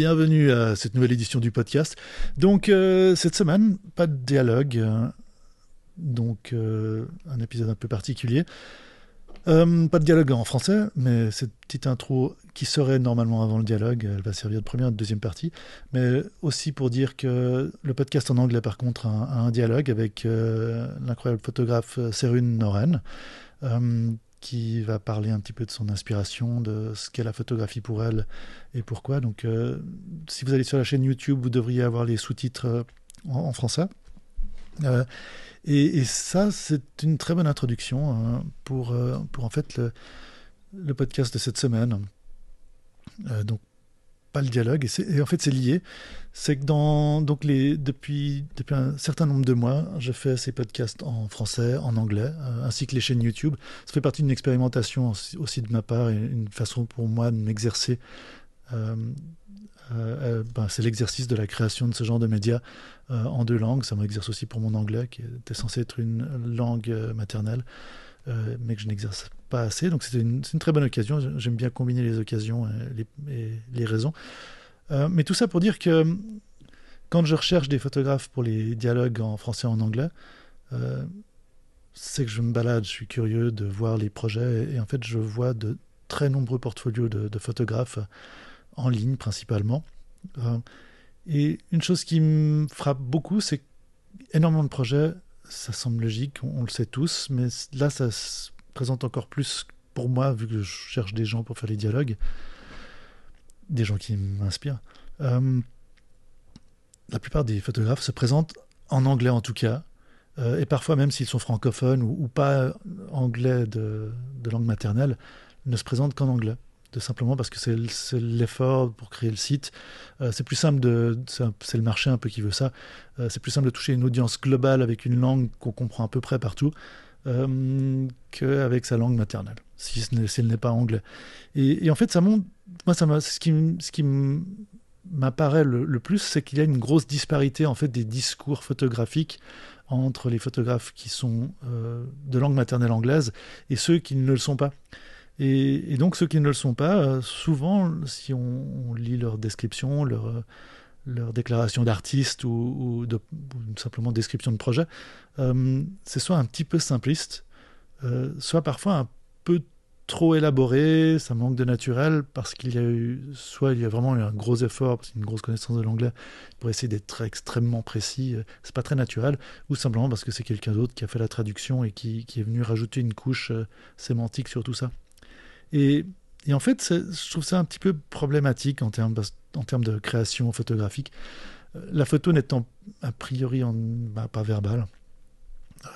bienvenue à cette nouvelle édition du podcast. Donc euh, cette semaine, pas de dialogue, euh, donc euh, un épisode un peu particulier. pas de dialogue en français, mais cette petite intro qui serait normalement avant le dialogue, elle va servir de première de deuxième partie, mais aussi pour dire que le podcast en anglais par contre a, un dialogue avec l'incroyable photographe Serune Noren qui va parler un petit peu de son inspiration, de ce qu'est la photographie pour elle et pourquoi. Donc, euh, si vous allez sur la chaîne YouTube, vous devriez avoir les sous-titres euh, en, français. Euh, et, ça, c'est une très bonne introduction hein, pour, pour en fait le, le, podcast de cette semaine. donc, pas le dialogue. Et, en fait, c'est lié. C'est que dans, donc les, depuis, depuis un certain nombre de mois, je fais ces podcasts en français, en anglais, euh, ainsi que les chaînes YouTube. Ça fait partie d'une expérimentation aussi, de ma part et une façon pour moi de m'exercer. Euh, euh, ben, c'est l'exercice de la création de ce genre de médias en deux langues. Ça m'exerce aussi pour mon anglais, qui était censé être une langue maternelle. Euh, mais que je n'exerce pas assez. Donc c'est une, très bonne occasion. J'aime bien combiner les occasions et les, raisons. Euh, mais tout ça pour dire que quand je recherche des photographes pour les dialogues en français et en anglais, euh, c'est que je me balade, je suis curieux de voir les projets et, en fait je vois de très nombreux portfolios de, de photographes en ligne principalement. et une chose qui me frappe beaucoup, c'est énormément de projets ça semble logique, on, le sait tous, mais là, ça se présente encore plus pour moi, vu que je cherche des gens pour faire les dialogues, des gens qui m'inspirent. Euh, la plupart des photographes se présentent en anglais en tout cas, euh, et parfois même s'ils sont francophones ou, pas anglais de, de, langue maternelle, ne se présentent qu'en anglais de simplement parce que c'est l'effort pour créer le site. Euh, c'est plus simple de, c'est le marché un peu qui veut ça. Euh, c'est plus simple de toucher une audience globale avec une langue qu'on comprend à peu près partout euh, qu'avec sa langue maternelle, si, elle n'est pas anglais. Et, en fait, ça montre, moi, ça ce qui, ce qui m'apparaît le, plus, c'est qu'il y a une grosse disparité en fait des discours photographiques entre les photographes qui sont de langue maternelle anglaise et ceux qui ne le sont pas. Et, donc ceux qui ne le sont pas, euh, souvent, si on, lit leur description, leur, euh, déclaration d'artiste ou, simplement description de projet, euh, c'est soit un petit peu simpliste, soit parfois un peu trop élaboré, ça manque de naturel parce qu'il y a eu, soit il y a vraiment eu un gros effort, parce une grosse connaissance de l'anglais pour essayer d'être extrêmement précis, c'est pas très naturel, ou simplement parce que c'est quelqu'un d'autre qui a fait la traduction et qui, est venu rajouter une couche sémantique sur tout ça. Et, en fait, je trouve ça un petit peu problématique en termes, de création photographique. Euh, la photo n'étant a priori bah, pas verbale.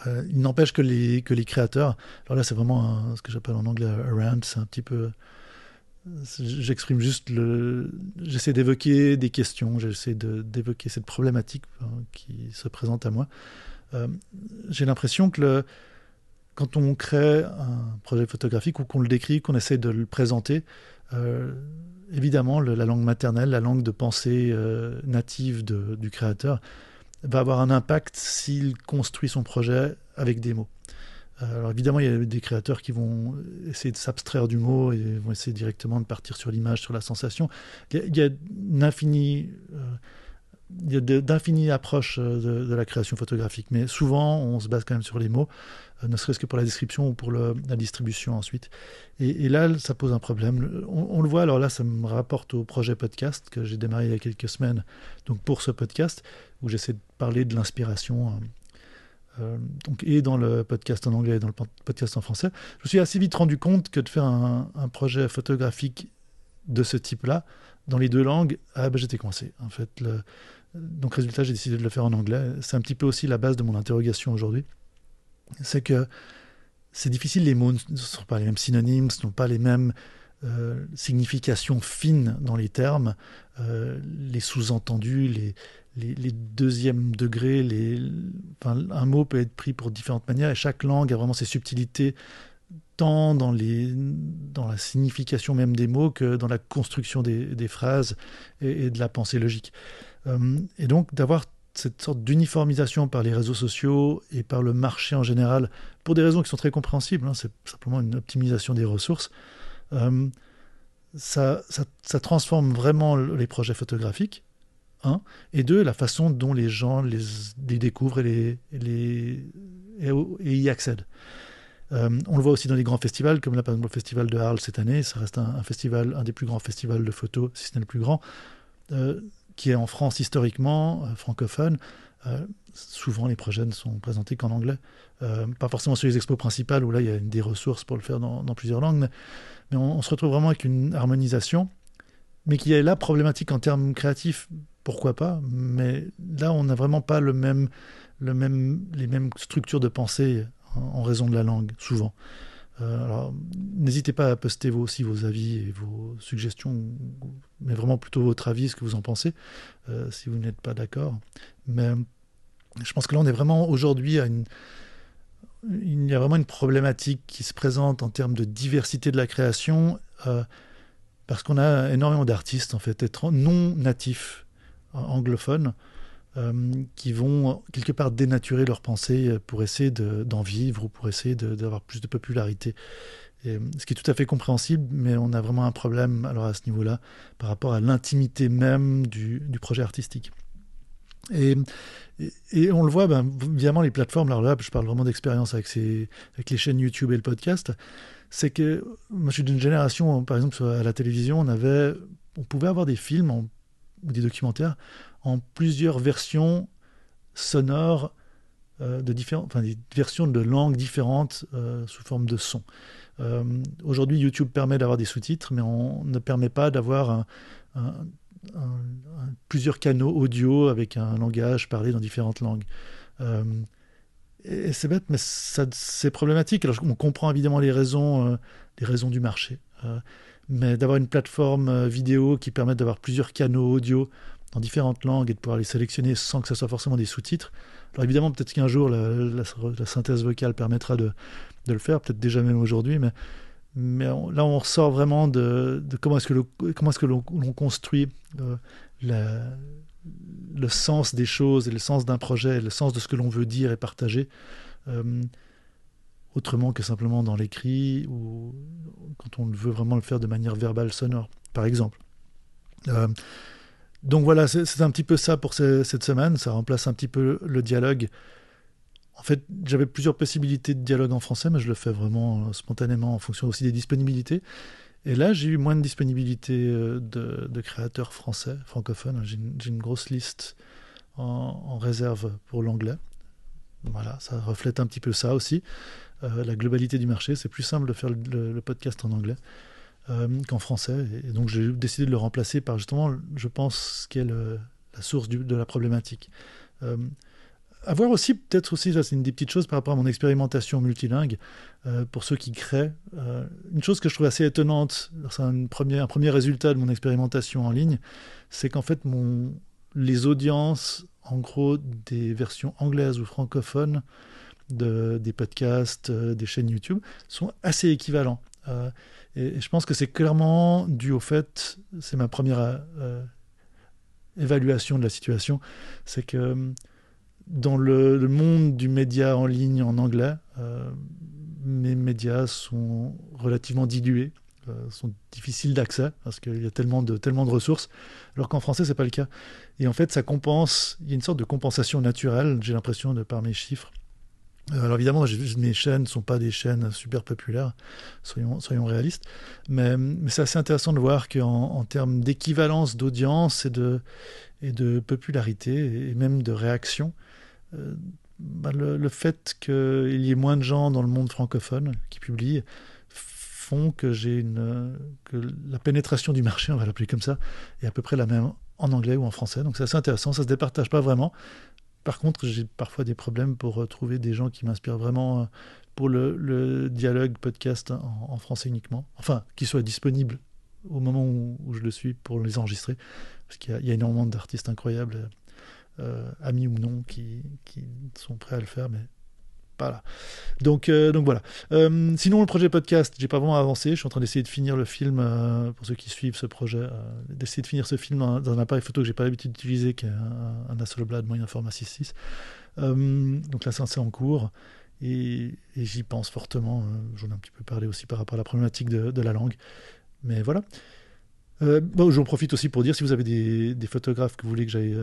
Euh, il n'empêche que les, que les créateurs, alors là c'est vraiment ce que j'appelle en anglais un rant, c'est un petit peu... J'exprime juste le... J'essaie d'évoquer des questions, j'essaie d'évoquer cette problématique hein, qui se présente à moi. Euh, j'ai l'impression que le, quand on crée un projet photographique ou qu'on le décrit, qu'on essaie de le présenter, euh, évidemment, la langue maternelle, la langue de pensée euh, native du créateur, va avoir un impact s'il construit son projet avec des mots. Euh, alors évidemment, il y a des créateurs qui vont essayer de s'abstraire du mot et vont essayer directement de partir sur l'image, sur la sensation. Il y a, une infinie il y a d'infinies approches de, de, la création photographique, mais souvent on se base quand même sur les mots. Euh, ne serait-ce que pour la description ou pour la distribution ensuite. Et, là, ça pose un problème. On, le voit, alors là, ça me rapporte au projet podcast que j'ai démarré il y a quelques semaines, donc pour ce podcast, où j'essaie de parler de l'inspiration. Euh, euh, donc, et dans le podcast en anglais et dans le podcast en français, je me suis assez vite rendu compte que de faire un, projet photographique de ce type-là, dans les deux langues, ah ben, j'étais coincé. En fait, donc résultat, j'ai décidé de le faire en anglais. C'est un petit peu aussi la base de mon interrogation aujourd'hui c'est que c'est difficile, les mots ne sont pas les mêmes synonymes, ce ne sont pas les mêmes euh, significations fines dans les termes, euh, les sous-entendus, les, les, deuxièmes degrés, les, un mot peut être pris pour différentes manières et chaque langue a vraiment ses subtilités tant dans, la signification même des mots que dans la construction des, phrases et, de la pensée logique. Euh, et donc d'avoir cette sorte d'uniformisation par les réseaux sociaux et par le marché en général, pour des raisons qui sont très compréhensibles, hein, c'est simplement une optimisation des ressources, euh, ça, transforme vraiment les projets photographiques, un, et deux, la façon dont les gens les, découvrent et, y accèdent. Euh, on le voit aussi dans les grands festivals, comme là par exemple le festival de Arles cette année, ça reste un, festival, un des plus grands festivals de photos, si ce n'est le plus grand, euh, qui est en France historiquement, euh, francophone. souvent les projets ne sont présentés qu'en anglais. pas forcément sur les expos principales où là il y a des ressources pour le faire dans, plusieurs langues, mais, on, se retrouve vraiment avec une harmonisation, mais qui est là problématique en termes créatifs, pourquoi pas, mais là on n'a vraiment pas le même, les mêmes structures de pensée en raison de la langue, souvent. Euh, alors, n'hésitez pas à poster vous aussi vos avis et vos suggestions, mais vraiment plutôt votre avis, ce que vous en pensez, euh, si vous n'êtes pas d'accord. Mais je pense que là, on est vraiment aujourd'hui à une. Il y a vraiment une problématique qui se présente en termes de diversité de la création, euh, parce qu'on a énormément d'artistes, en fait, non natifs anglophones, euh, qui vont quelque part dénaturer leur pensée pour essayer d'en vivre ou pour essayer d'avoir plus de popularité. Et, ce qui est tout à fait compréhensible, mais on a vraiment un problème alors à ce niveau-là par rapport à l'intimité même du, projet artistique. Et, on le voit, ben, évidemment, les plateformes, alors là, je parle vraiment d'expérience avec, avec les chaînes YouTube et le podcast, c'est que moi je suis d'une génération, par exemple, à la télévision, on, avait, on pouvait avoir des films ou des documentaires en plusieurs versions sonores euh, de différentes, enfin, des versions de langues différentes euh, sous forme de son. Euh, aujourd'hui, YouTube permet d'avoir des sous-titres, mais on ne permet pas d'avoir plusieurs canaux audio avec un langage parlé dans différentes langues. et c'est bête, mais c'est problématique. Alors, on comprend évidemment les raisons, les raisons du marché. Mais d'avoir une plateforme vidéo qui permet d'avoir plusieurs canaux audio dans différentes langues et de pouvoir les sélectionner sans que ce soit forcément des sous-titres. Alors évidemment, peut-être qu'un jour, la, synthèse vocale permettra de, de le faire, peut-être déjà même aujourd'hui, mais, mais là, on ressort vraiment de, comment est-ce que, que l'on, construit euh, le sens des choses et le sens d'un projet, le sens de ce que l'on veut dire et partager. Euh, autrement que simplement dans l'écrit ou quand on veut vraiment le faire de manière verbale sonore, par exemple. Euh, donc voilà, c'est un petit peu ça pour cette semaine. Ça remplace un petit peu le dialogue. En fait, j'avais plusieurs possibilités de dialogue en français, mais je le fais vraiment euh, spontanément en fonction aussi des disponibilités. Et là, j'ai eu moins de disponibilité euh, de, créateurs français, francophones. J'ai une, grosse liste en, réserve pour l'anglais. Voilà, ça reflète un petit peu ça aussi. Euh, la globalité du marché, c'est plus simple de faire le podcast en anglais. Euh, qu'en français. Et donc j'ai décidé de le remplacer par justement, je pense, ce qui est la source de la problématique. Euh, avoir aussi, peut-être aussi, ça c'est une des petites choses par rapport à mon expérimentation multilingue, euh, pour ceux qui créent. une chose que je trouve assez étonnante, c'est un premier, un premier résultat de mon expérimentation en ligne, c'est qu'en fait, les audiences, en gros, des versions anglaises ou francophones de, des podcasts, des chaînes YouTube, sont assez équivalents. Et, je pense que c'est clairement dû au fait, c'est ma première euh, évaluation de la situation, c'est que euh, dans le, monde du média en ligne en anglais, euh, mes médias sont relativement dilués, sont difficiles d'accès parce qu'il y a tellement de, tellement de ressources, alors qu'en français, c'est pas le cas. Et en fait, ça compense, il y a une sorte de compensation naturelle, j'ai l'impression, de par mes chiffres, euh, alors évidemment, mes chaînes ne sont pas des chaînes super populaires, soyons, soyons réalistes, mais, c'est assez intéressant de voir qu'en en termes d'équivalence d'audience et de, et de popularité, et même de réaction, euh, bah, le, fait qu'il y ait moins de gens dans le monde francophone qui publient font que j'ai une que la pénétration du marché, on va l'appeler comme ça, est à peu près la même en anglais ou en français. Donc c'est assez intéressant, ça se départage pas vraiment. Par contre, j'ai parfois des problèmes pour trouver des gens qui m'inspirent vraiment euh, pour le, dialogue podcast en, français uniquement. Enfin, qui soit disponible au moment où, je le suis pour les enregistrer. Parce qu'il y, a énormément d'artistes incroyables, euh, amis ou non, qui, sont prêts à le faire, mais euh, donc voilà. Euh, sinon, le projet podcast, j'ai pas vraiment avancé. Je suis en train d'essayer de finir le film, euh, pour ceux qui suivent ce projet, d'essayer de finir ce film dans, un appareil photo que j'ai pas l'habitude d'utiliser, qui est un, un Hasselblad moyen format 6.6. donc là, c'est en cours. Et, j'y pense fortement. J'en ai un petit peu parlé aussi par rapport à la problématique de, la langue. Mais voilà. Bon, J'en profite aussi pour dire si vous avez des, photographes que vous voulez que j'aille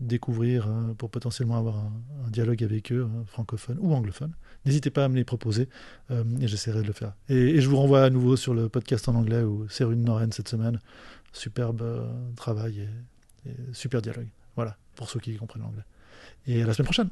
découvrir hein, pour potentiellement avoir un, dialogue avec eux, hein, francophone ou anglophone. N'hésitez pas à me les proposer euh, et j'essaierai de le faire. Et, je vous renvoie à nouveau sur le podcast en anglais où Cérune Noren cette semaine. Superbe euh, travail et, et, super dialogue. Voilà, pour ceux qui comprennent l'anglais. Et à la semaine prochaine!